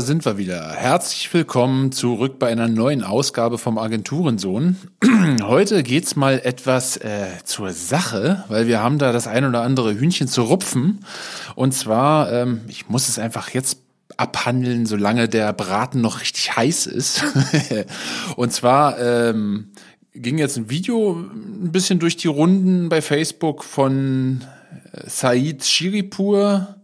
Sind wir wieder. Herzlich willkommen zurück bei einer neuen Ausgabe vom Agenturensohn. Heute geht's mal etwas äh, zur Sache, weil wir haben da das ein oder andere Hühnchen zu rupfen. Und zwar, ähm, ich muss es einfach jetzt abhandeln, solange der Braten noch richtig heiß ist. Und zwar ähm, ging jetzt ein Video ein bisschen durch die Runden bei Facebook von äh, Said Shiripur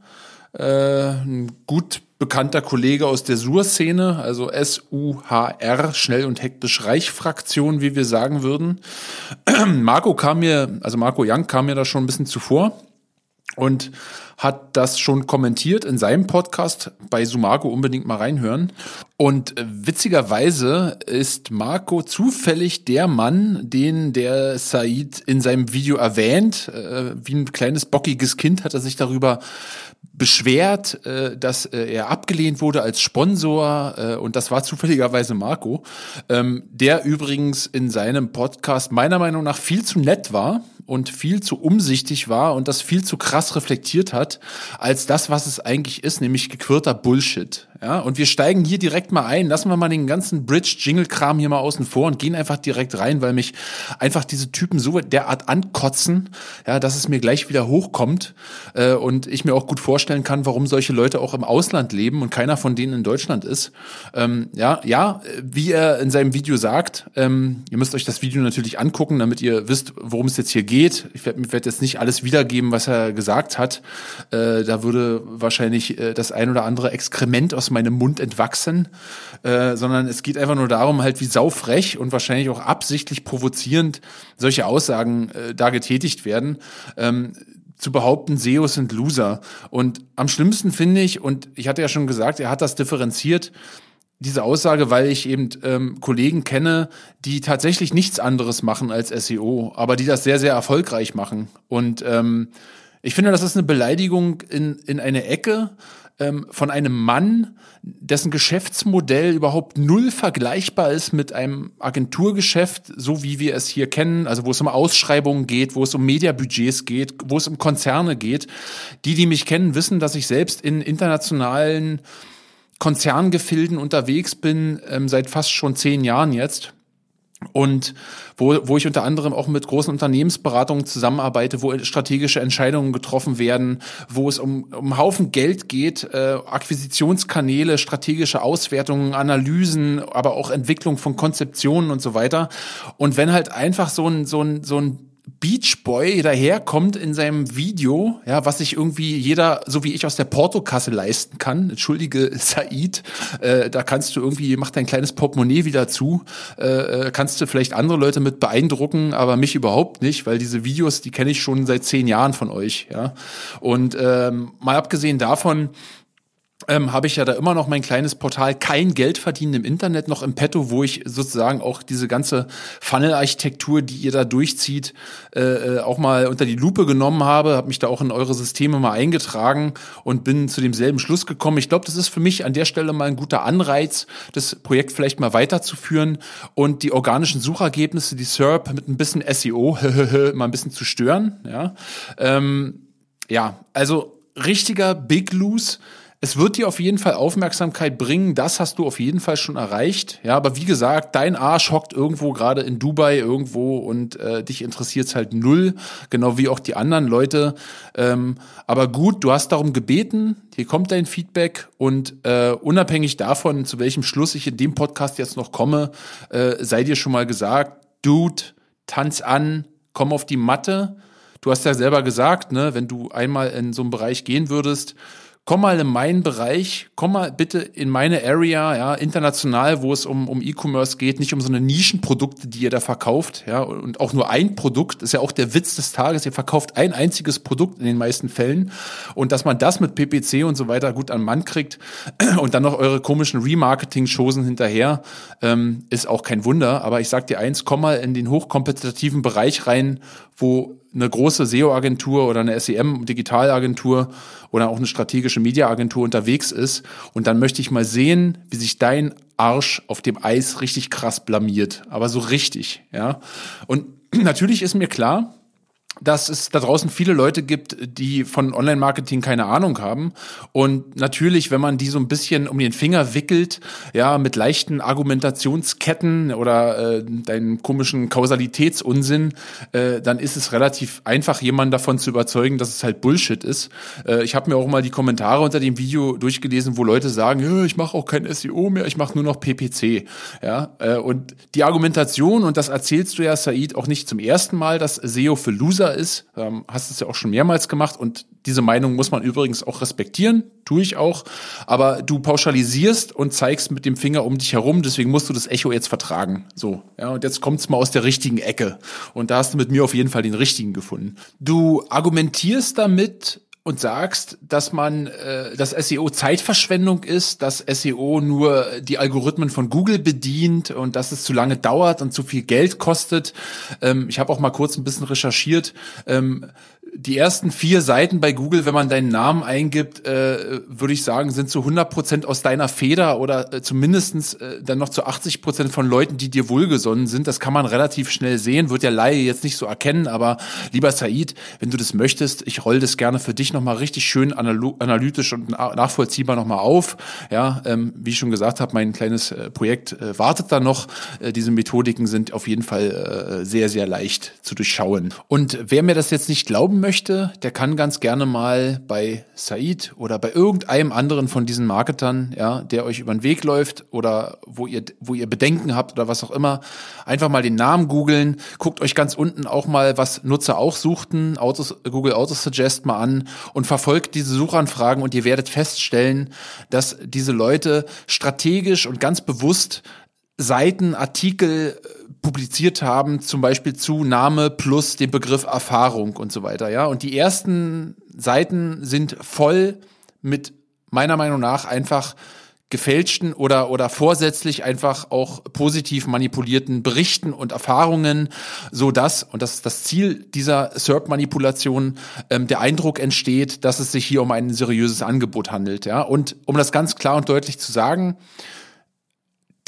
äh, ein gut bekannter Kollege aus der Sur-Szene, also S-U-H-R, schnell und hektisch Reich-Fraktion, wie wir sagen würden. Marco kam mir, also Marco Young kam mir da schon ein bisschen zuvor und hat das schon kommentiert in seinem Podcast bei Sumago unbedingt mal reinhören. Und witzigerweise ist Marco zufällig der Mann, den der Said in seinem Video erwähnt. Äh, wie ein kleines bockiges Kind hat er sich darüber beschwert, äh, dass äh, er abgelehnt wurde als Sponsor äh, und das war zufälligerweise Marco, ähm, der übrigens in seinem Podcast meiner Meinung nach viel zu nett war und viel zu umsichtig war und das viel zu krass reflektiert hat, als das, was es eigentlich ist, nämlich gequirlter Bullshit. Ja, und wir steigen hier direkt mal ein, lassen wir mal den ganzen Bridge-Jingle-Kram hier mal außen vor und gehen einfach direkt rein, weil mich einfach diese Typen so derart ankotzen, ja, dass es mir gleich wieder hochkommt äh, und ich mir auch gut vorstellen kann, warum solche Leute auch im Ausland leben und keiner von denen in Deutschland ist. Ähm, ja, ja, wie er in seinem Video sagt, ähm, ihr müsst euch das Video natürlich angucken, damit ihr wisst, worum es jetzt hier geht. Ich werde werd jetzt nicht alles wiedergeben, was er gesagt hat. Äh, da würde wahrscheinlich äh, das ein oder andere Exkrement aus meinem Mund entwachsen, äh, sondern es geht einfach nur darum, halt wie saufrech und wahrscheinlich auch absichtlich provozierend solche Aussagen äh, da getätigt werden. Ähm, zu behaupten, SEOs sind Loser. Und am schlimmsten finde ich, und ich hatte ja schon gesagt, er hat das differenziert, diese Aussage, weil ich eben ähm, Kollegen kenne, die tatsächlich nichts anderes machen als SEO, aber die das sehr, sehr erfolgreich machen. Und ähm, ich finde, das ist eine Beleidigung in, in eine Ecke, ähm, von einem Mann, dessen Geschäftsmodell überhaupt null vergleichbar ist mit einem Agenturgeschäft, so wie wir es hier kennen, also wo es um Ausschreibungen geht, wo es um Mediabudgets geht, wo es um Konzerne geht. Die, die mich kennen, wissen, dass ich selbst in internationalen Konzerngefilden unterwegs bin, ähm, seit fast schon zehn Jahren jetzt und wo, wo ich unter anderem auch mit großen Unternehmensberatungen zusammenarbeite, wo strategische Entscheidungen getroffen werden, wo es um, um Haufen Geld geht, äh, Akquisitionskanäle, strategische Auswertungen, Analysen, aber auch Entwicklung von Konzeptionen und so weiter. Und wenn halt einfach so ein, so ein, so ein Beach Boy daherkommt in seinem Video, ja, was sich irgendwie jeder, so wie ich aus der Portokasse leisten kann. Entschuldige, Said, äh, da kannst du irgendwie, mach dein kleines Portemonnaie wieder zu, äh, äh, kannst du vielleicht andere Leute mit beeindrucken, aber mich überhaupt nicht, weil diese Videos, die kenne ich schon seit zehn Jahren von euch, ja. Und ähm, mal abgesehen davon, ähm, habe ich ja da immer noch mein kleines Portal kein Geld verdienen im Internet noch im Petto, wo ich sozusagen auch diese ganze Funnel-Architektur, die ihr da durchzieht, äh, äh, auch mal unter die Lupe genommen habe, habe mich da auch in eure Systeme mal eingetragen und bin zu demselben Schluss gekommen. Ich glaube, das ist für mich an der Stelle mal ein guter Anreiz, das Projekt vielleicht mal weiterzuführen und die organischen Suchergebnisse, die SERP mit ein bisschen SEO mal ein bisschen zu stören. Ja, ähm, ja also richtiger Big Loose es wird dir auf jeden Fall Aufmerksamkeit bringen, das hast du auf jeden Fall schon erreicht. Ja, aber wie gesagt, dein Arsch hockt irgendwo gerade in Dubai irgendwo und äh, dich interessiert's halt null, genau wie auch die anderen Leute. Ähm, aber gut, du hast darum gebeten, hier kommt dein Feedback und äh, unabhängig davon, zu welchem Schluss ich in dem Podcast jetzt noch komme, äh, sei dir schon mal gesagt, Dude, tanz an, komm auf die Matte. Du hast ja selber gesagt, ne, wenn du einmal in so einen Bereich gehen würdest, komm mal in meinen Bereich, komm mal bitte in meine Area, ja, international, wo es um, um E-Commerce geht, nicht um so eine Nischenprodukte, die ihr da verkauft, ja, und auch nur ein Produkt, ist ja auch der Witz des Tages, ihr verkauft ein einziges Produkt in den meisten Fällen. Und dass man das mit PPC und so weiter gut an Mann kriegt und dann noch eure komischen Remarketing-Chosen hinterher, ähm, ist auch kein Wunder, aber ich sag dir eins, komm mal in den hochkompetitiven Bereich rein, wo eine große SEO-Agentur oder eine SEM-Digitalagentur oder auch eine strategische Media-Agentur unterwegs ist. Und dann möchte ich mal sehen, wie sich dein Arsch auf dem Eis richtig krass blamiert. Aber so richtig, ja. Und natürlich ist mir klar, dass es da draußen viele Leute gibt, die von Online-Marketing keine Ahnung haben. Und natürlich, wenn man die so ein bisschen um den Finger wickelt, ja, mit leichten Argumentationsketten oder äh, deinen komischen Kausalitätsunsinn, äh, dann ist es relativ einfach, jemanden davon zu überzeugen, dass es halt Bullshit ist. Äh, ich habe mir auch mal die Kommentare unter dem Video durchgelesen, wo Leute sagen, ich mache auch kein SEO mehr, ich mache nur noch PPC. Ja, äh, und die Argumentation, und das erzählst du ja, Said, auch nicht zum ersten Mal, dass SEO für Loser User ist. Ähm, hast es ja auch schon mehrmals gemacht und diese Meinung muss man übrigens auch respektieren, tue ich auch. Aber du pauschalisierst und zeigst mit dem Finger um dich herum, deswegen musst du das Echo jetzt vertragen. So, ja, und jetzt kommt's mal aus der richtigen Ecke. Und da hast du mit mir auf jeden Fall den richtigen gefunden. Du argumentierst damit, und sagst, dass man, äh, dass SEO Zeitverschwendung ist, dass SEO nur die Algorithmen von Google bedient und dass es zu lange dauert und zu viel Geld kostet. Ähm, ich habe auch mal kurz ein bisschen recherchiert. Ähm, die ersten vier Seiten bei Google, wenn man deinen Namen eingibt, äh, würde ich sagen, sind zu 100 Prozent aus deiner Feder oder äh, zumindestens äh, dann noch zu 80 Prozent von Leuten, die dir wohlgesonnen sind. Das kann man relativ schnell sehen, wird der Laie jetzt nicht so erkennen, aber lieber Said, wenn du das möchtest, ich roll das gerne für dich nochmal richtig schön analytisch und nachvollziehbar nochmal auf. Ja, ähm, wie ich schon gesagt habe, mein kleines äh, Projekt äh, wartet da noch. Äh, diese Methodiken sind auf jeden Fall äh, sehr, sehr leicht zu durchschauen. Und wer mir das jetzt nicht glauben möchte, der kann ganz gerne mal bei Said oder bei irgendeinem anderen von diesen Marketern, ja, der euch über den Weg läuft oder wo ihr, wo ihr Bedenken habt oder was auch immer, einfach mal den Namen googeln. Guckt euch ganz unten auch mal, was Nutzer auch suchten, Autos, Google Autosuggest mal an und verfolgt diese Suchanfragen und ihr werdet feststellen, dass diese Leute strategisch und ganz bewusst Seiten, Artikel publiziert haben, zum Beispiel zu Name plus dem Begriff Erfahrung und so weiter, ja. Und die ersten Seiten sind voll mit meiner Meinung nach einfach gefälschten oder oder vorsätzlich einfach auch positiv manipulierten Berichten und Erfahrungen, so dass und das ist das Ziel dieser SERP-Manipulation ähm, der Eindruck entsteht, dass es sich hier um ein seriöses Angebot handelt, ja. Und um das ganz klar und deutlich zu sagen,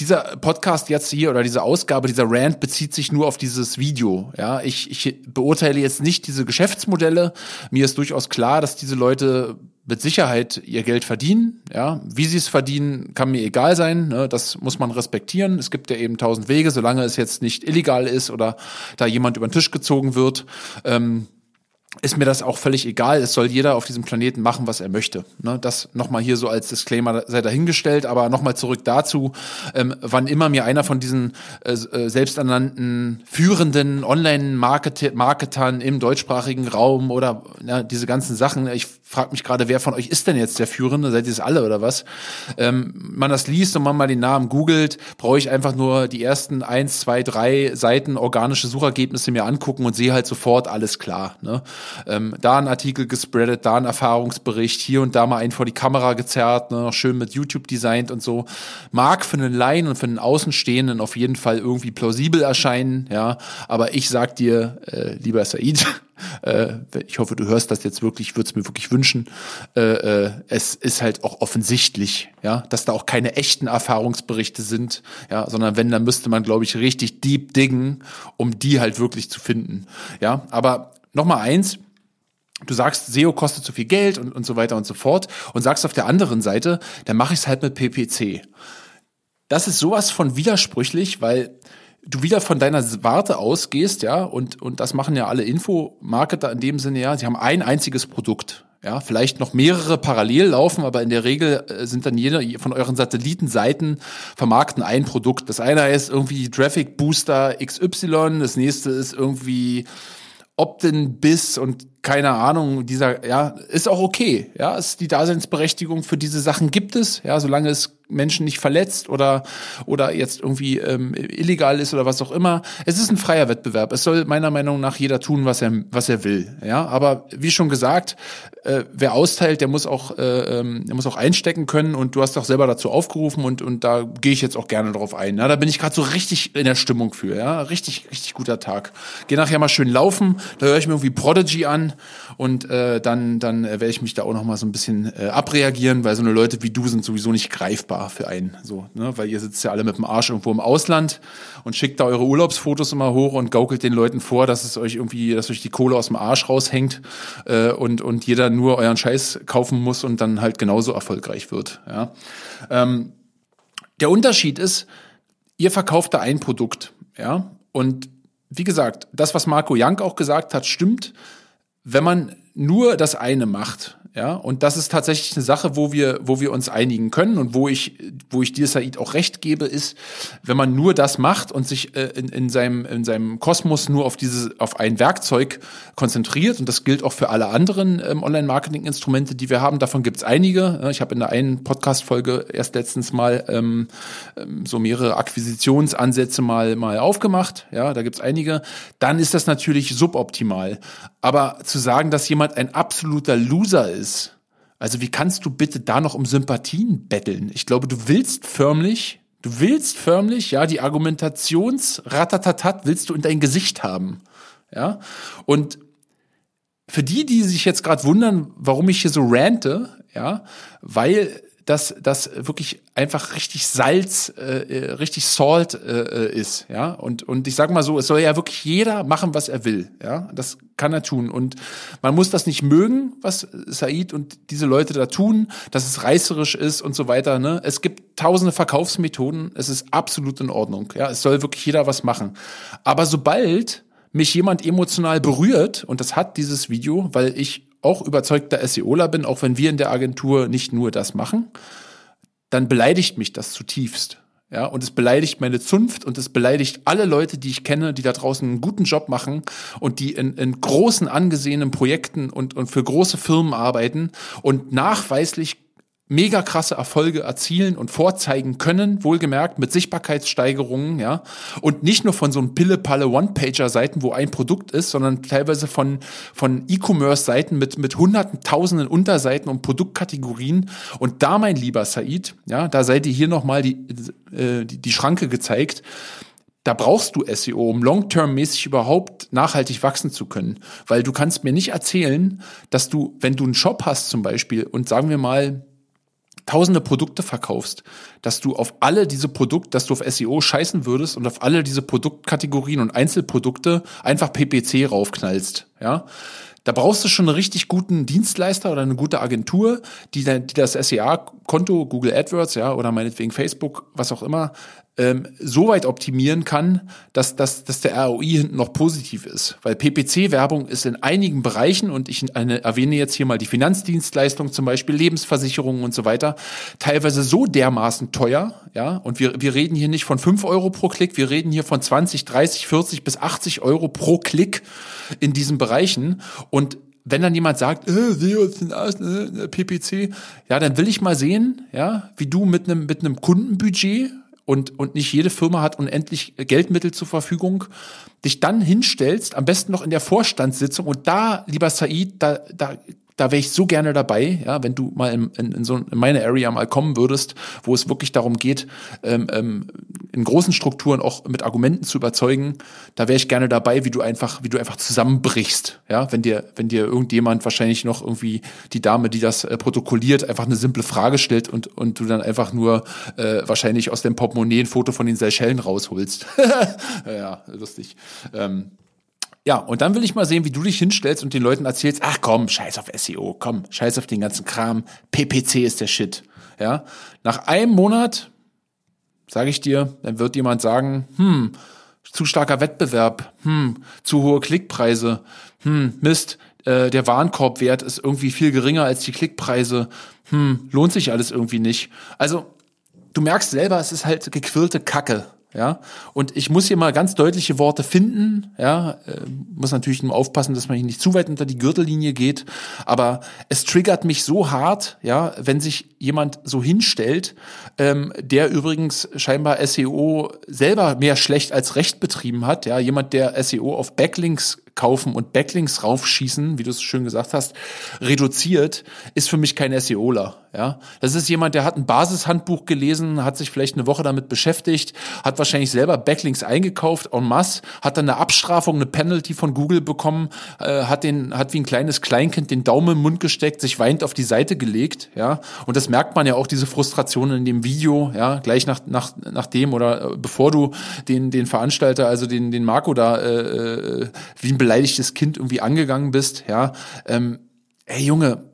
dieser Podcast jetzt hier oder diese Ausgabe, dieser Rant bezieht sich nur auf dieses Video. Ja, ich, ich beurteile jetzt nicht diese Geschäftsmodelle. Mir ist durchaus klar, dass diese Leute mit Sicherheit ihr Geld verdienen. Ja, wie sie es verdienen, kann mir egal sein. Ne? Das muss man respektieren. Es gibt ja eben tausend Wege, solange es jetzt nicht illegal ist oder da jemand über den Tisch gezogen wird. Ähm, ist mir das auch völlig egal. Es soll jeder auf diesem Planeten machen, was er möchte. Ne? Das nochmal hier so als Disclaimer sei dahingestellt, aber nochmal zurück dazu, ähm, wann immer mir einer von diesen äh, äh selbsternannten führenden Online-Marketern im deutschsprachigen Raum oder ja, diese ganzen Sachen, ich frage mich gerade, wer von euch ist denn jetzt der Führende? Seid ihr es alle oder was? Ähm, man das liest und man mal den Namen googelt, brauche ich einfach nur die ersten eins, zwei, drei Seiten organische Suchergebnisse mir angucken und sehe halt sofort alles klar. Ne? Ähm, da ein Artikel gespreadet, da ein Erfahrungsbericht, hier und da mal einen vor die Kamera gezerrt, ne? schön mit YouTube designt und so. Mag für einen Laien und für einen Außenstehenden auf jeden Fall irgendwie plausibel erscheinen, ja. Aber ich sag dir, äh, lieber Said, äh, ich hoffe, du hörst das jetzt wirklich, ich würde es mir wirklich wünschen. Äh, äh, es ist halt auch offensichtlich, ja, dass da auch keine echten Erfahrungsberichte sind, ja, sondern wenn, dann müsste man, glaube ich, richtig deep diggen, um die halt wirklich zu finden. Ja, aber nochmal eins, du sagst, SEO kostet zu viel Geld und, und so weiter und so fort und sagst auf der anderen Seite, dann mache ich es halt mit PPC. Das ist sowas von widersprüchlich, weil du wieder von deiner Warte ausgehst, ja, und, und das machen ja alle Infomarketer in dem Sinne, ja, sie haben ein einziges Produkt. Ja, vielleicht noch mehrere parallel laufen, aber in der Regel äh, sind dann jede von euren Satellitenseiten vermarkten ein Produkt. Das eine ist irgendwie Traffic Booster XY, das nächste ist irgendwie Optin-Biss und keine Ahnung, dieser, ja, ist auch okay. Ja, ist die Daseinsberechtigung für diese Sachen gibt es, ja, solange es Menschen nicht verletzt oder, oder jetzt irgendwie ähm, illegal ist oder was auch immer. Es ist ein freier Wettbewerb. Es soll meiner Meinung nach jeder tun, was er, was er will. Ja, aber wie schon gesagt, äh, wer austeilt, der muss auch, äh, ähm, der muss auch einstecken können und du hast doch selber dazu aufgerufen und, und da gehe ich jetzt auch gerne drauf ein. Ja, da bin ich gerade so richtig in der Stimmung für. Ja, richtig, richtig guter Tag. Geh nachher mal schön laufen, da höre ich mir irgendwie Prodigy an und äh, dann, dann werde ich mich da auch noch mal so ein bisschen äh, abreagieren, weil so eine Leute wie du sind sowieso nicht greifbar dankbar für einen, so, ne? weil ihr sitzt ja alle mit dem Arsch irgendwo im Ausland und schickt da eure Urlaubsfotos immer hoch und gaukelt den Leuten vor, dass es euch irgendwie, dass euch die Kohle aus dem Arsch raushängt äh, und und jeder nur euren Scheiß kaufen muss und dann halt genauso erfolgreich wird. Ja. Ähm, der Unterschied ist, ihr verkauft da ein Produkt, ja, und wie gesagt, das, was Marco Young auch gesagt hat, stimmt. Wenn man nur das eine macht, ja, und das ist tatsächlich eine Sache, wo wir, wo wir uns einigen können und wo ich, wo ich dir, Said, auch recht gebe, ist, wenn man nur das macht und sich äh, in, in, seinem, in seinem Kosmos nur auf dieses, auf ein Werkzeug konzentriert, und das gilt auch für alle anderen ähm, Online-Marketing-Instrumente, die wir haben, davon gibt's einige. Ich habe in der einen Podcast-Folge erst letztens mal ähm, ähm, so mehrere Akquisitionsansätze mal, mal aufgemacht, ja, da gibt's einige, dann ist das natürlich suboptimal. Aber zu sagen, dass jemand ein absoluter Loser ist. Also wie kannst du bitte da noch um Sympathien betteln? Ich glaube, du willst förmlich, du willst förmlich, ja, die Argumentationsratatatat willst du in dein Gesicht haben. Ja? Und für die, die sich jetzt gerade wundern, warum ich hier so rante, ja, weil dass das wirklich einfach richtig Salz, äh, äh, richtig Salt äh, ist, ja. Und und ich sag mal so, es soll ja wirklich jeder machen, was er will, ja. Das kann er tun und man muss das nicht mögen, was Said und diese Leute da tun, dass es reißerisch ist und so weiter. Ne? Es gibt tausende Verkaufsmethoden, es ist absolut in Ordnung, ja. Es soll wirklich jeder was machen. Aber sobald mich jemand emotional berührt, und das hat dieses Video, weil ich auch überzeugter SEOler bin, auch wenn wir in der Agentur nicht nur das machen, dann beleidigt mich das zutiefst. Ja, und es beleidigt meine Zunft und es beleidigt alle Leute, die ich kenne, die da draußen einen guten Job machen und die in, in großen angesehenen Projekten und, und für große Firmen arbeiten und nachweislich mega krasse Erfolge erzielen und vorzeigen können, wohlgemerkt mit Sichtbarkeitssteigerungen, ja. Und nicht nur von so einem Pille-Palle One-Pager-Seiten, wo ein Produkt ist, sondern teilweise von, von E-Commerce-Seiten mit, mit hunderten, tausenden Unterseiten und Produktkategorien. Und da, mein lieber Said, ja, da seid ihr hier nochmal die, äh, die, die Schranke gezeigt. Da brauchst du SEO, um long-term-mäßig überhaupt nachhaltig wachsen zu können. Weil du kannst mir nicht erzählen, dass du, wenn du einen Shop hast zum Beispiel und sagen wir mal, tausende Produkte verkaufst, dass du auf alle diese Produkte, dass du auf SEO scheißen würdest und auf alle diese Produktkategorien und Einzelprodukte einfach PPC raufknallst, ja. Da brauchst du schon einen richtig guten Dienstleister oder eine gute Agentur, die, die das SEA-Konto, Google AdWords, ja, oder meinetwegen Facebook, was auch immer, ähm, so weit optimieren kann, dass, dass, dass der ROI hinten noch positiv ist. Weil PPC-Werbung ist in einigen Bereichen, und ich eine, erwähne jetzt hier mal die Finanzdienstleistung, zum Beispiel Lebensversicherungen und so weiter, teilweise so dermaßen teuer, ja, und wir, wir reden hier nicht von fünf Euro pro Klick, wir reden hier von 20, 30, 40 bis 80 Euro pro Klick in diesen Bereichen. Und wenn dann jemand sagt, äh, SEO ist ein Arsch, äh, PPC, ja, dann will ich mal sehen, ja, wie du mit einem mit einem Kundenbudget und, und nicht jede Firma hat unendlich Geldmittel zur Verfügung, dich dann hinstellst, am besten noch in der Vorstandssitzung und da, lieber Said, da, da da wäre ich so gerne dabei, ja, wenn du mal in, in, in so in meine Area mal kommen würdest, wo es wirklich darum geht, ähm, ähm, in großen Strukturen auch mit Argumenten zu überzeugen, da wäre ich gerne dabei, wie du einfach, wie du einfach zusammenbrichst, ja, wenn dir, wenn dir irgendjemand wahrscheinlich noch irgendwie die Dame, die das äh, protokolliert, einfach eine simple Frage stellt und und du dann einfach nur äh, wahrscheinlich aus dem Portemonnaie ein Foto von den Seychellen rausholst. ja, lustig. Ähm, ja, und dann will ich mal sehen, wie du dich hinstellst und den Leuten erzählst, ach komm, scheiß auf SEO, komm, scheiß auf den ganzen Kram, PPC ist der Shit. Ja, nach einem Monat, sage ich dir, dann wird jemand sagen, hm, zu starker Wettbewerb, hm, zu hohe Klickpreise, hm, Mist, äh, der Warenkorbwert ist irgendwie viel geringer als die Klickpreise, hm, lohnt sich alles irgendwie nicht. Also, du merkst selber, es ist halt gequirlte Kacke ja. Und ich muss hier mal ganz deutliche Worte finden, ja. Äh, muss natürlich nur aufpassen, dass man hier nicht zu weit unter die Gürtellinie geht. Aber es triggert mich so hart, ja, wenn sich jemand so hinstellt, ähm, der übrigens scheinbar SEO selber mehr schlecht als recht betrieben hat, ja. Jemand, der SEO auf Backlinks kaufen und Backlinks raufschießen, wie du es schön gesagt hast, reduziert, ist für mich kein SEOler. Ja, das ist jemand, der hat ein Basishandbuch gelesen, hat sich vielleicht eine Woche damit beschäftigt, hat wahrscheinlich selber Backlinks eingekauft en masse, hat dann eine Abstrafung, eine Penalty von Google bekommen, äh, hat den, hat wie ein kleines Kleinkind den Daumen im Mund gesteckt, sich weint auf die Seite gelegt, ja. Und das merkt man ja auch diese Frustration in dem Video, ja, gleich nach nach nach dem oder äh, bevor du den den Veranstalter, also den den Marco da äh, äh wie ein beleidigtes Kind irgendwie angegangen bist, ja. Ähm, ey Junge,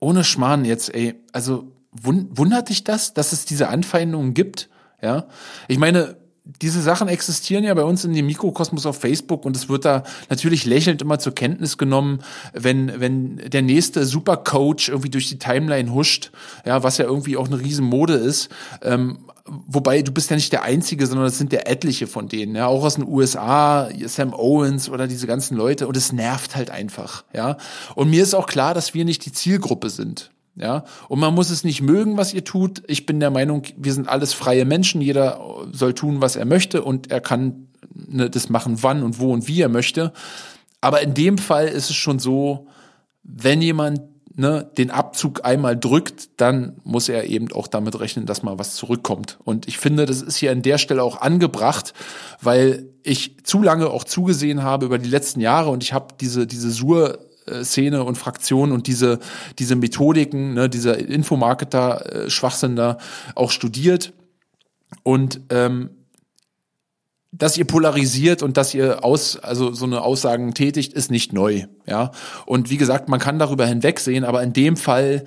ohne Schmarrn jetzt, ey, also wundert dich das, dass es diese Anfeindungen gibt? Ja, ich meine, diese Sachen existieren ja bei uns in dem Mikrokosmos auf Facebook und es wird da natürlich lächelnd immer zur Kenntnis genommen, wenn, wenn der nächste Supercoach irgendwie durch die Timeline huscht, ja, was ja irgendwie auch eine Riesenmode ist. Ähm, wobei du bist ja nicht der Einzige, sondern es sind ja etliche von denen, ja, auch aus den USA, Sam Owens oder diese ganzen Leute und es nervt halt einfach, ja. Und mir ist auch klar, dass wir nicht die Zielgruppe sind. Ja, und man muss es nicht mögen, was ihr tut. Ich bin der Meinung, wir sind alles freie Menschen. Jeder soll tun, was er möchte und er kann ne, das machen, wann und wo und wie er möchte. Aber in dem Fall ist es schon so, wenn jemand ne, den Abzug einmal drückt, dann muss er eben auch damit rechnen, dass mal was zurückkommt. Und ich finde, das ist hier an der Stelle auch angebracht, weil ich zu lange auch zugesehen habe über die letzten Jahre und ich habe diese, diese Sur Szene und Fraktion und diese, diese Methodiken, ne, dieser Infomarketer-Schwachsinn da auch studiert. Und ähm, dass ihr polarisiert und dass ihr aus, also so eine Aussagen tätigt, ist nicht neu, ja. Und wie gesagt, man kann darüber hinwegsehen, aber in dem Fall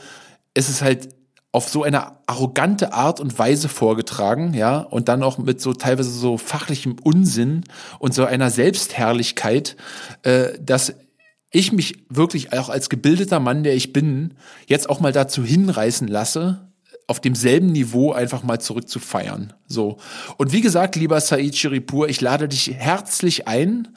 ist es halt auf so eine arrogante Art und Weise vorgetragen, ja, und dann auch mit so teilweise so fachlichem Unsinn und so einer Selbstherrlichkeit, äh, dass ich mich wirklich auch als gebildeter Mann, der ich bin, jetzt auch mal dazu hinreißen lasse, auf demselben Niveau einfach mal zurück zu feiern. So. Und wie gesagt, lieber Said Shiripur, ich lade dich herzlich ein,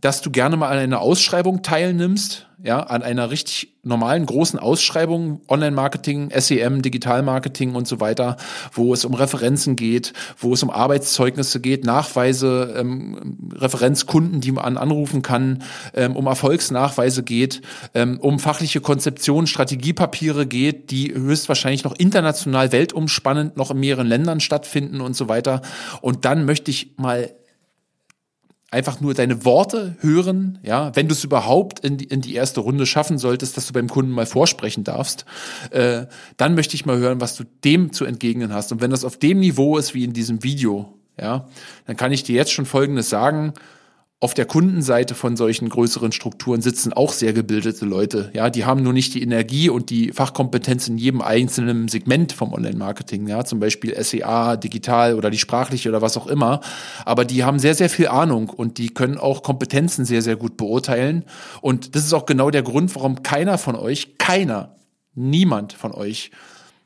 dass du gerne mal an einer Ausschreibung teilnimmst, ja, an einer richtig normalen großen Ausschreibung, Online-Marketing, SEM, Digital-Marketing und so weiter, wo es um Referenzen geht, wo es um Arbeitszeugnisse geht, Nachweise, ähm, Referenzkunden, die man anrufen kann, ähm, um Erfolgsnachweise geht, ähm, um fachliche Konzeption, Strategiepapiere geht, die höchstwahrscheinlich noch international weltumspannend noch in mehreren Ländern stattfinden und so weiter. Und dann möchte ich mal einfach nur deine Worte hören, ja, wenn du es überhaupt in die, in die erste Runde schaffen solltest, dass du beim Kunden mal vorsprechen darfst, äh, dann möchte ich mal hören, was du dem zu entgegnen hast. Und wenn das auf dem Niveau ist wie in diesem Video, ja, dann kann ich dir jetzt schon Folgendes sagen, auf der Kundenseite von solchen größeren Strukturen sitzen auch sehr gebildete Leute. Ja, die haben nur nicht die Energie und die Fachkompetenz in jedem einzelnen Segment vom Online-Marketing. Ja, zum Beispiel SEA, digital oder die sprachliche oder was auch immer. Aber die haben sehr, sehr viel Ahnung und die können auch Kompetenzen sehr, sehr gut beurteilen. Und das ist auch genau der Grund, warum keiner von euch, keiner, niemand von euch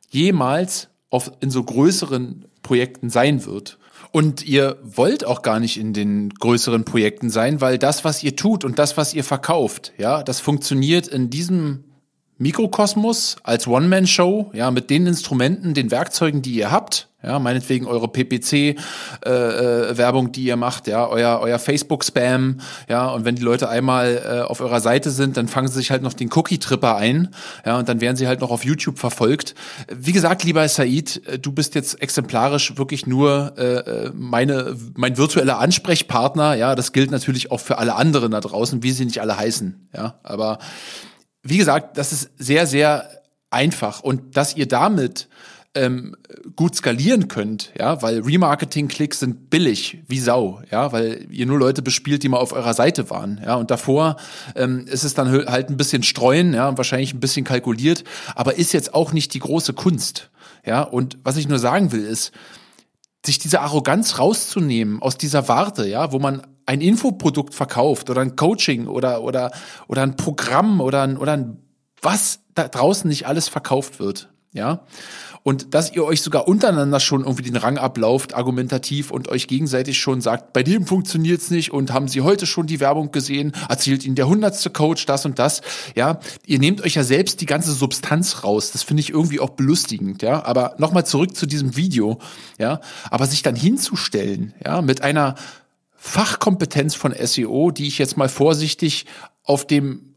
jemals auf, in so größeren Projekten sein wird. Und ihr wollt auch gar nicht in den größeren Projekten sein, weil das, was ihr tut und das, was ihr verkauft, ja, das funktioniert in diesem Mikrokosmos als One-Man-Show, ja, mit den Instrumenten, den Werkzeugen, die ihr habt, ja, meinetwegen eure PPC-Werbung, äh, äh, die ihr macht, ja, euer, euer Facebook-Spam, ja, und wenn die Leute einmal äh, auf eurer Seite sind, dann fangen sie sich halt noch den Cookie-Tripper ein, ja, und dann werden sie halt noch auf YouTube verfolgt. Wie gesagt, lieber Said, äh, du bist jetzt exemplarisch wirklich nur äh, äh, meine, mein virtueller Ansprechpartner, ja, das gilt natürlich auch für alle anderen da draußen, wie sie nicht alle heißen, ja, aber wie gesagt, das ist sehr, sehr einfach. Und dass ihr damit ähm, gut skalieren könnt, ja, weil Remarketing-Klicks sind billig wie Sau, ja, weil ihr nur Leute bespielt, die mal auf eurer Seite waren, ja, und davor ähm, ist es dann halt ein bisschen streuen, ja, und wahrscheinlich ein bisschen kalkuliert, aber ist jetzt auch nicht die große Kunst, ja, und was ich nur sagen will ist, sich diese Arroganz rauszunehmen aus dieser Warte, ja, wo man ein Infoprodukt verkauft oder ein Coaching oder oder oder ein Programm oder ein, oder ein was da draußen nicht alles verkauft wird, ja? Und dass ihr euch sogar untereinander schon irgendwie den Rang ablauft, argumentativ und euch gegenseitig schon sagt, bei dem funktioniert's nicht und haben Sie heute schon die Werbung gesehen, erzählt Ihnen der hundertste Coach das und das, ja, ihr nehmt euch ja selbst die ganze Substanz raus, das finde ich irgendwie auch belustigend, ja, aber nochmal zurück zu diesem Video, ja, aber sich dann hinzustellen, ja, mit einer Fachkompetenz von SEO, die ich jetzt mal vorsichtig auf dem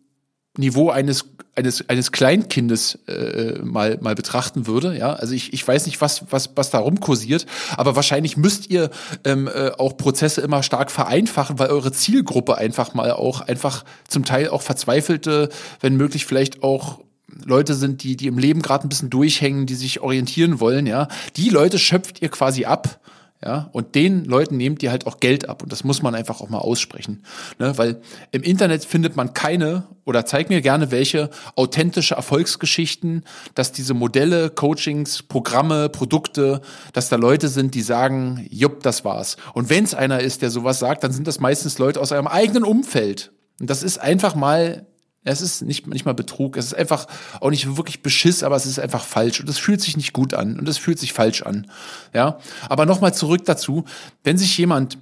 Niveau eines eines eines Kleinkindes äh, mal mal betrachten würde, ja, also ich, ich weiß nicht, was was was da rumkursiert, aber wahrscheinlich müsst ihr ähm, äh, auch Prozesse immer stark vereinfachen, weil eure Zielgruppe einfach mal auch einfach zum Teil auch verzweifelte, wenn möglich vielleicht auch Leute sind, die die im Leben gerade ein bisschen durchhängen, die sich orientieren wollen, ja, die Leute schöpft ihr quasi ab ja, und den Leuten nehmt ihr halt auch Geld ab. Und das muss man einfach auch mal aussprechen. Ne? Weil im Internet findet man keine, oder zeig mir gerne welche, authentische Erfolgsgeschichten, dass diese Modelle, Coachings, Programme, Produkte, dass da Leute sind, die sagen, jupp, das war's. Und wenn es einer ist, der sowas sagt, dann sind das meistens Leute aus eurem eigenen Umfeld. Und das ist einfach mal es ist nicht, nicht mal Betrug, es ist einfach auch nicht wirklich Beschiss, aber es ist einfach falsch und es fühlt sich nicht gut an und es fühlt sich falsch an. Ja, aber nochmal zurück dazu, wenn sich jemand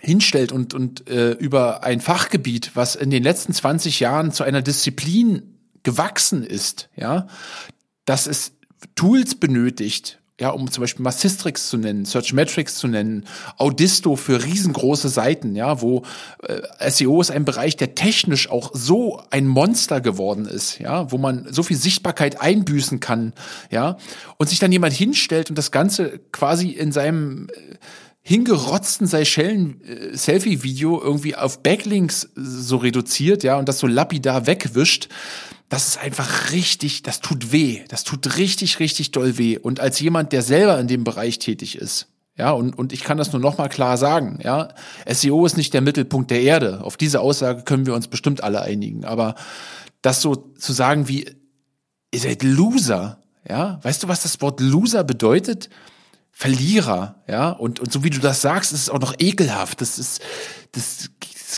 hinstellt und, und äh, über ein Fachgebiet, was in den letzten 20 Jahren zu einer Disziplin gewachsen ist, ja, dass es Tools benötigt, ja, um zum Beispiel Massistrix zu nennen, Searchmetrics zu nennen, Audisto für riesengroße Seiten, ja, wo äh, SEO ist ein Bereich, der technisch auch so ein Monster geworden ist, ja, wo man so viel Sichtbarkeit einbüßen kann, ja, und sich dann jemand hinstellt und das Ganze quasi in seinem äh, hingerotzten Seychellen-Selfie-Video äh, irgendwie auf Backlinks so reduziert, ja, und das so lapidar wegwischt, das ist einfach richtig, das tut weh. Das tut richtig, richtig doll weh. Und als jemand, der selber in dem Bereich tätig ist, ja, und, und ich kann das nur noch mal klar sagen, ja, SEO ist nicht der Mittelpunkt der Erde. Auf diese Aussage können wir uns bestimmt alle einigen. Aber das so zu sagen wie, ihr seid Loser, ja, weißt du, was das Wort Loser bedeutet? Verlierer, ja, und, und so wie du das sagst, ist es auch noch ekelhaft. Das ist, das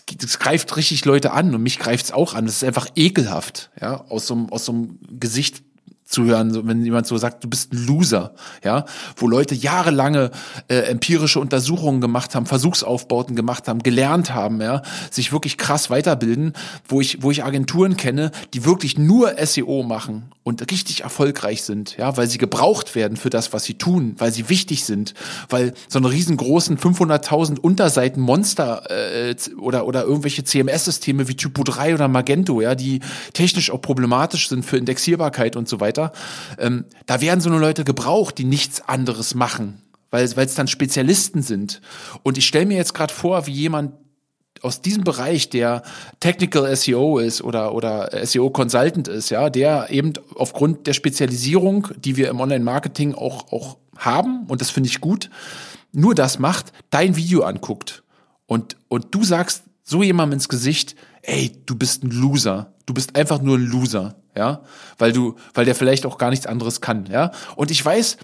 das, das greift richtig Leute an und mich greift's auch an. Das ist einfach ekelhaft, ja, aus so, aus so einem Gesicht zu hören, so, wenn jemand so sagt, du bist ein Loser, ja, wo Leute jahrelange äh, empirische Untersuchungen gemacht haben, Versuchsaufbauten gemacht haben, gelernt haben, ja, sich wirklich krass weiterbilden, wo ich, wo ich Agenturen kenne, die wirklich nur SEO machen und richtig erfolgreich sind, ja, weil sie gebraucht werden für das, was sie tun, weil sie wichtig sind, weil so eine riesengroßen 500.000 Unterseiten Monster äh, oder oder irgendwelche CMS-Systeme wie Typo 3 oder Magento, ja, die technisch auch problematisch sind für Indexierbarkeit und so weiter weiter. Ähm, da werden so eine Leute gebraucht, die nichts anderes machen, weil es dann Spezialisten sind. Und ich stelle mir jetzt gerade vor, wie jemand aus diesem Bereich, der Technical SEO ist oder, oder SEO Consultant ist, ja, der eben aufgrund der Spezialisierung, die wir im Online-Marketing auch, auch haben, und das finde ich gut, nur das macht, dein Video anguckt. Und, und du sagst so jemandem ins Gesicht, ey, du bist ein Loser. Du bist einfach nur ein Loser ja, weil du, weil der vielleicht auch gar nichts anderes kann, ja. Und ich weiß,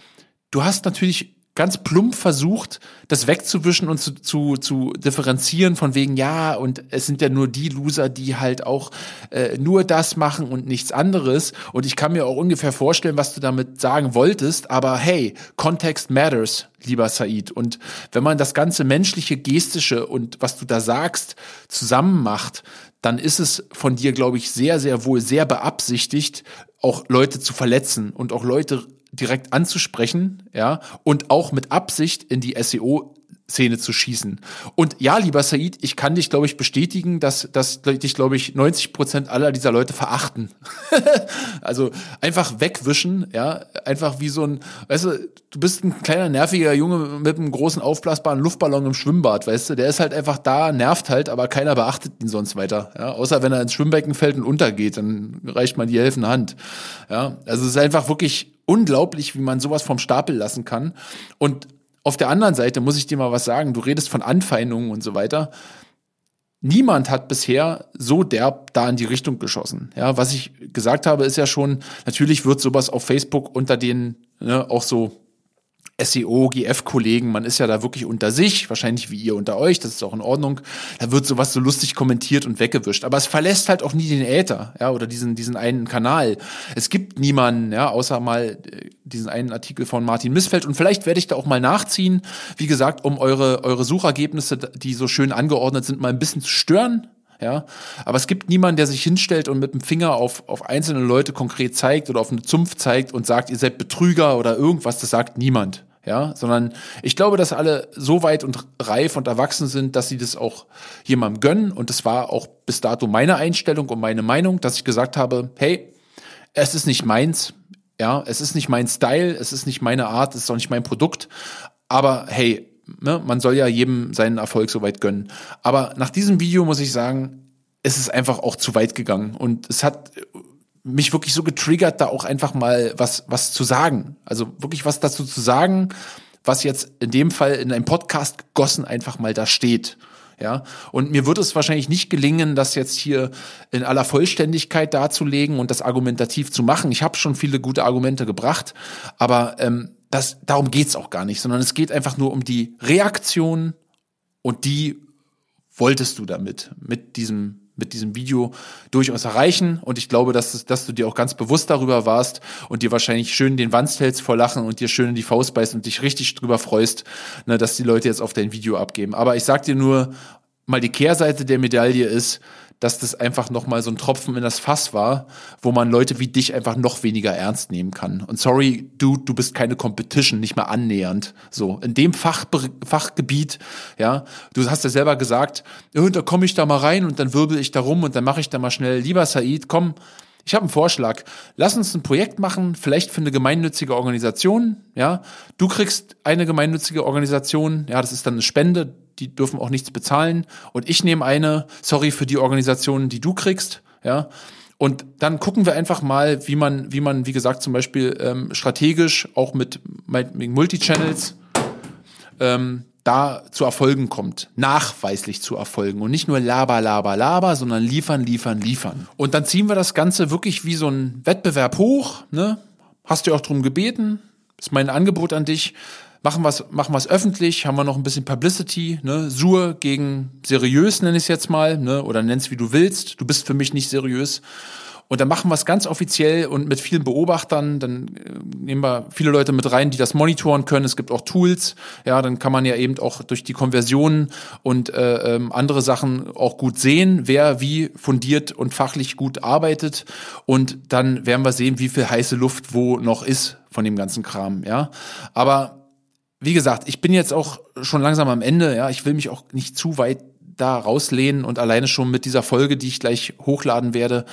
du hast natürlich ganz plump versucht, das wegzuwischen und zu, zu, zu differenzieren von wegen, ja, und es sind ja nur die Loser, die halt auch äh, nur das machen und nichts anderes. Und ich kann mir auch ungefähr vorstellen, was du damit sagen wolltest, aber hey, Context matters, lieber Said. Und wenn man das ganze menschliche, gestische und was du da sagst, zusammen macht, dann ist es von dir, glaube ich, sehr, sehr wohl sehr beabsichtigt, auch Leute zu verletzen und auch Leute direkt anzusprechen, ja, und auch mit Absicht in die SEO Szene zu schießen. Und ja, lieber Said, ich kann dich, glaube ich, bestätigen, dass, dass dich, glaube ich, 90 Prozent aller dieser Leute verachten. also einfach wegwischen, ja, einfach wie so ein, weißt du, du bist ein kleiner, nerviger Junge mit einem großen aufblasbaren Luftballon im Schwimmbad, weißt du, der ist halt einfach da, nervt halt, aber keiner beachtet ihn sonst weiter, ja, außer wenn er ins Schwimmbecken fällt und untergeht, dann reicht man die helfende Hand, ja, also es ist einfach wirklich unglaublich, wie man sowas vom Stapel lassen kann und auf der anderen Seite muss ich dir mal was sagen. Du redest von Anfeindungen und so weiter. Niemand hat bisher so derb da in die Richtung geschossen. Ja, was ich gesagt habe, ist ja schon, natürlich wird sowas auf Facebook unter den ne, auch so SEO, GF-Kollegen, man ist ja da wirklich unter sich, wahrscheinlich wie ihr unter euch, das ist auch in Ordnung. Da wird sowas so lustig kommentiert und weggewischt. Aber es verlässt halt auch nie den Äther, ja, oder diesen, diesen einen Kanal. Es gibt niemanden, ja, außer mal äh, diesen einen Artikel von Martin Missfeld. Und vielleicht werde ich da auch mal nachziehen, wie gesagt, um eure, eure Suchergebnisse, die so schön angeordnet sind, mal ein bisschen zu stören. Ja, aber es gibt niemanden, der sich hinstellt und mit dem Finger auf, auf einzelne Leute konkret zeigt oder auf eine Zumpf zeigt und sagt, ihr seid Betrüger oder irgendwas. Das sagt niemand. ja, sondern ich glaube, dass alle so weit und reif und erwachsen sind, dass sie das auch jemandem gönnen. Und das war auch bis dato meine Einstellung und meine Meinung, dass ich gesagt habe, hey, es ist nicht meins, ja, es ist nicht mein Style, es ist nicht meine Art, es ist auch nicht mein Produkt, aber hey, ne, man soll ja jedem seinen Erfolg so weit gönnen. Aber nach diesem Video muss ich sagen, es ist einfach auch zu weit gegangen und es hat mich wirklich so getriggert, da auch einfach mal was, was zu sagen. Also wirklich was dazu zu sagen, was jetzt in dem Fall in einem Podcast gegossen einfach mal da steht. Ja, und mir wird es wahrscheinlich nicht gelingen, das jetzt hier in aller Vollständigkeit darzulegen und das argumentativ zu machen. Ich habe schon viele gute Argumente gebracht, aber ähm, das, darum geht's auch gar nicht, sondern es geht einfach nur um die Reaktion und die wolltest du damit, mit diesem mit diesem Video durchaus erreichen. Und ich glaube, dass, dass du dir auch ganz bewusst darüber warst und dir wahrscheinlich schön den Wanst hältst vor Lachen und dir schön in die Faust beißt und dich richtig drüber freust, ne, dass die Leute jetzt auf dein Video abgeben. Aber ich sag dir nur, mal die Kehrseite der Medaille ist, dass das einfach nochmal so ein Tropfen in das Fass war, wo man Leute wie dich einfach noch weniger ernst nehmen kann. Und sorry, du, du bist keine Competition, nicht mehr annähernd. So, in dem Fach, Fachgebiet, ja, du hast ja selber gesagt, da komme ich da mal rein und dann wirbel ich da rum und dann mache ich da mal schnell, lieber Said, komm, ich habe einen Vorschlag. Lass uns ein Projekt machen, vielleicht für eine gemeinnützige Organisation. Ja, du kriegst eine gemeinnützige Organisation. Ja, das ist dann eine Spende die dürfen auch nichts bezahlen. Und ich nehme eine, sorry für die Organisation, die du kriegst, ja. Und dann gucken wir einfach mal, wie man, wie man, wie gesagt, zum Beispiel ähm, strategisch auch mit, mit Multichannels ähm, da zu Erfolgen kommt, nachweislich zu Erfolgen und nicht nur laber, laber, laber, sondern liefern, liefern, liefern. Und dann ziehen wir das Ganze wirklich wie so ein Wettbewerb hoch, ne? Hast du auch drum gebeten? ist mein Angebot an dich machen was machen was öffentlich, haben wir noch ein bisschen Publicity, ne? Sur gegen seriös nenne ich es jetzt mal, ne? Oder nenn's wie du willst. Du bist für mich nicht seriös. Und dann machen wir es ganz offiziell und mit vielen Beobachtern. Dann äh, nehmen wir viele Leute mit rein, die das monitoren können. Es gibt auch Tools. Ja, dann kann man ja eben auch durch die Konversionen und äh, ähm, andere Sachen auch gut sehen, wer wie fundiert und fachlich gut arbeitet. Und dann werden wir sehen, wie viel heiße Luft wo noch ist von dem ganzen Kram. Ja, aber wie gesagt, ich bin jetzt auch schon langsam am Ende, ja, ich will mich auch nicht zu weit da rauslehnen und alleine schon mit dieser Folge, die ich gleich hochladen werde,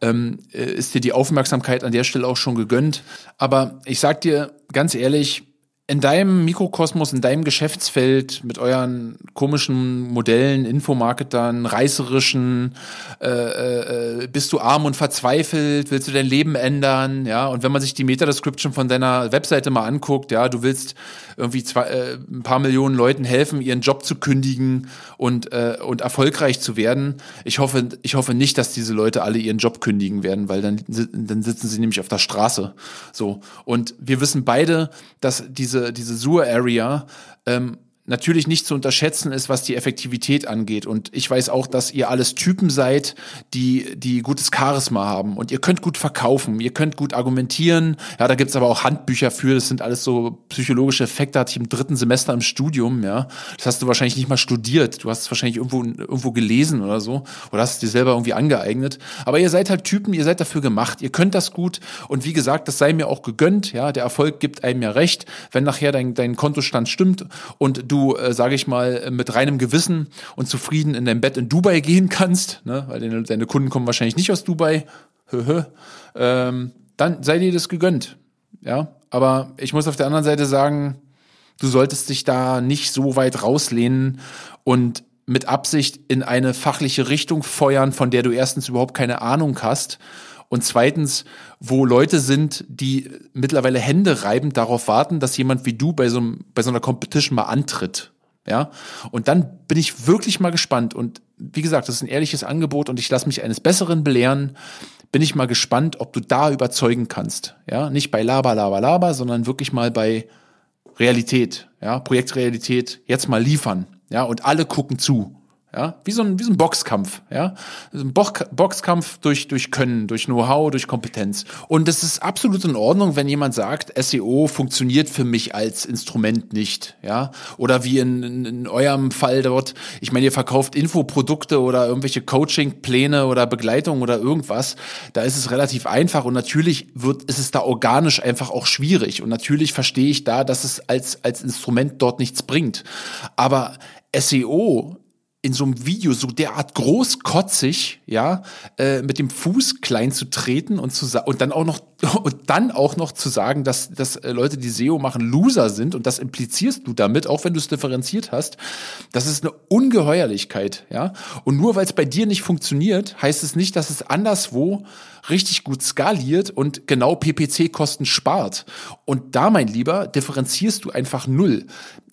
ähm, äh, ist dir die Aufmerksamkeit an der Stelle auch schon gegönnt. Aber ich sag dir ganz ehrlich, in deinem Mikrokosmos, in deinem Geschäftsfeld mit euren komischen Modellen, Infomarketern, reißerischen, äh, äh, bist du arm und verzweifelt, willst du dein Leben ändern, ja? Und wenn man sich die Meta-Description von deiner Webseite mal anguckt, ja, du willst irgendwie zwei, äh, ein paar Millionen Leuten helfen, ihren Job zu kündigen und äh, und erfolgreich zu werden. Ich hoffe, ich hoffe nicht, dass diese Leute alle ihren Job kündigen werden, weil dann dann sitzen sie nämlich auf der Straße. So und wir wissen beide, dass diese diese, diese Sur-Area ähm, natürlich nicht zu unterschätzen ist, was die Effektivität angeht. Und ich weiß auch, dass ihr alles Typen seid, die, die gutes Charisma haben. Und ihr könnt gut verkaufen, ihr könnt gut argumentieren. Ja, da gibt's aber auch Handbücher für. Das sind alles so psychologische Effekte, hatte ich im dritten Semester im Studium, ja. Das hast du wahrscheinlich nicht mal studiert. Du hast es wahrscheinlich irgendwo, irgendwo gelesen oder so. Oder hast es dir selber irgendwie angeeignet. Aber ihr seid halt Typen, ihr seid dafür gemacht. Ihr könnt das gut. Und wie gesagt, das sei mir auch gegönnt. Ja, der Erfolg gibt einem ja recht. Wenn nachher dein, dein Kontostand stimmt und du du, äh, sage ich mal, mit reinem Gewissen und zufrieden in dein Bett in Dubai gehen kannst, ne? weil deine, deine Kunden kommen wahrscheinlich nicht aus Dubai, ähm, dann sei dir das gegönnt. Ja, aber ich muss auf der anderen Seite sagen, du solltest dich da nicht so weit rauslehnen und mit Absicht in eine fachliche Richtung feuern, von der du erstens überhaupt keine Ahnung hast und zweitens, wo Leute sind, die mittlerweile Hände reibend darauf warten, dass jemand wie du bei so, einem, bei so einer Competition mal antritt. Ja, und dann bin ich wirklich mal gespannt. Und wie gesagt, das ist ein ehrliches Angebot und ich lasse mich eines Besseren belehren. Bin ich mal gespannt, ob du da überzeugen kannst. Ja, nicht bei Laber, Laber, Laber, sondern wirklich mal bei Realität. Ja, Projektrealität. Jetzt mal liefern. Ja, und alle gucken zu. Ja, wie so ein, wie so ein Boxkampf, ja. Ein Boxkampf durch, durch Können, durch Know-how, durch Kompetenz. Und es ist absolut in Ordnung, wenn jemand sagt, SEO funktioniert für mich als Instrument nicht, ja. Oder wie in, in, in eurem Fall dort, ich meine, ihr verkauft Infoprodukte oder irgendwelche Coaching-Pläne oder Begleitung oder irgendwas. Da ist es relativ einfach und natürlich wird, ist es da organisch einfach auch schwierig. Und natürlich verstehe ich da, dass es als, als Instrument dort nichts bringt. Aber SEO in so einem Video so derart großkotzig, ja, äh, mit dem Fuß klein zu treten und zu und dann auch noch und dann auch noch zu sagen, dass, dass äh, Leute, die SEO machen, Loser sind und das implizierst du damit, auch wenn du es differenziert hast, das ist eine Ungeheuerlichkeit, ja. Und nur weil es bei dir nicht funktioniert, heißt es nicht, dass es anderswo richtig gut skaliert und genau PPC-Kosten spart. Und da, mein Lieber, differenzierst du einfach null.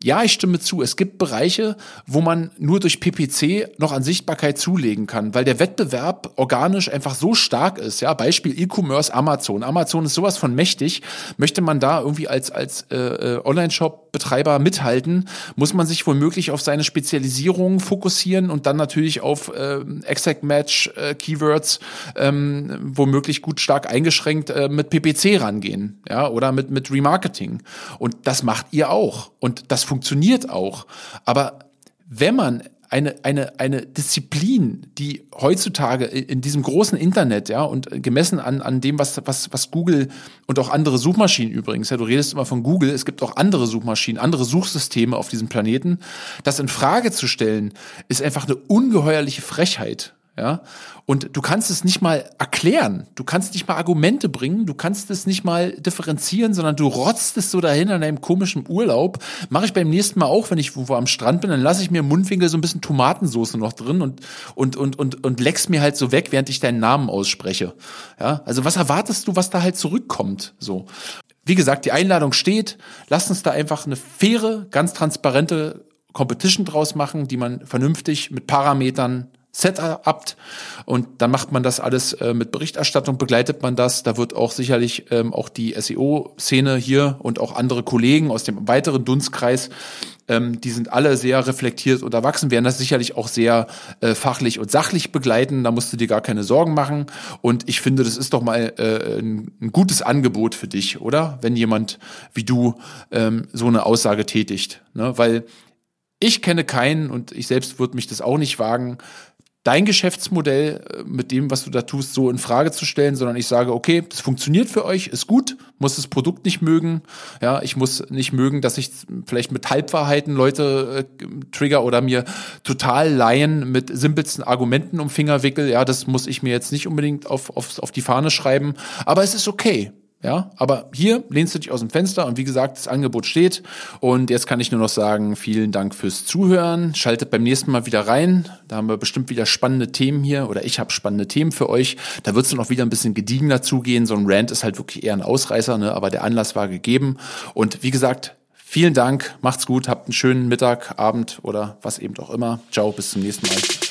Ja, ich stimme zu. Es gibt Bereiche, wo man nur durch PPC noch an Sichtbarkeit zulegen kann, weil der Wettbewerb organisch einfach so stark ist. Ja, Beispiel E-Commerce Amazon. Amazon ist sowas von mächtig. Möchte man da irgendwie als, als äh, äh Online-Shop-Betreiber mithalten, muss man sich womöglich auf seine Spezialisierung fokussieren und dann natürlich auf äh, Exact Match äh, Keywords, ähm, womöglich gut stark eingeschränkt äh, mit PPC rangehen, ja, oder mit, mit Remarketing. Und das macht ihr auch. Und das funktioniert auch. Aber wenn man eine, eine, eine Disziplin, die heutzutage in diesem großen Internet, ja, und gemessen an, an dem, was, was, was Google und auch andere Suchmaschinen übrigens, ja, du redest immer von Google, es gibt auch andere Suchmaschinen, andere Suchsysteme auf diesem Planeten, das in Frage zu stellen, ist einfach eine ungeheuerliche Frechheit ja. Und du kannst es nicht mal erklären, du kannst nicht mal Argumente bringen, du kannst es nicht mal differenzieren, sondern du rotzt es so dahin an deinem komischen Urlaub. Mache ich beim nächsten Mal auch, wenn ich wo, am Strand bin, dann lasse ich mir im Mundwinkel so ein bisschen Tomatensauce noch drin und, und, und, und, und leck's mir halt so weg, während ich deinen Namen ausspreche. Ja. Also was erwartest du, was da halt zurückkommt? So. Wie gesagt, die Einladung steht. Lass uns da einfach eine faire, ganz transparente Competition draus machen, die man vernünftig mit Parametern Setup und dann macht man das alles äh, mit Berichterstattung, begleitet man das. Da wird auch sicherlich ähm, auch die SEO-Szene hier und auch andere Kollegen aus dem weiteren Dunstkreis, ähm, die sind alle sehr reflektiert und erwachsen, werden das sicherlich auch sehr äh, fachlich und sachlich begleiten. Da musst du dir gar keine Sorgen machen. Und ich finde, das ist doch mal äh, ein, ein gutes Angebot für dich, oder? Wenn jemand wie du ähm, so eine Aussage tätigt. Ne? Weil ich kenne keinen und ich selbst würde mich das auch nicht wagen, dein Geschäftsmodell äh, mit dem, was du da tust, so in Frage zu stellen, sondern ich sage, okay, das funktioniert für euch, ist gut, muss das Produkt nicht mögen, ja, ich muss nicht mögen, dass ich vielleicht mit Halbwahrheiten Leute äh, trigger oder mir total Laien mit simpelsten Argumenten um Finger wickel, ja, das muss ich mir jetzt nicht unbedingt auf, auf, auf die Fahne schreiben, aber es ist okay, ja, aber hier lehnst du dich aus dem Fenster und wie gesagt, das Angebot steht. Und jetzt kann ich nur noch sagen, vielen Dank fürs Zuhören. Schaltet beim nächsten Mal wieder rein. Da haben wir bestimmt wieder spannende Themen hier oder ich habe spannende Themen für euch. Da wird es dann auch wieder ein bisschen gediegener zugehen. So ein Rant ist halt wirklich eher ein Ausreißer, ne? aber der Anlass war gegeben. Und wie gesagt, vielen Dank, macht's gut, habt einen schönen Mittag, Abend oder was eben auch immer. Ciao, bis zum nächsten Mal.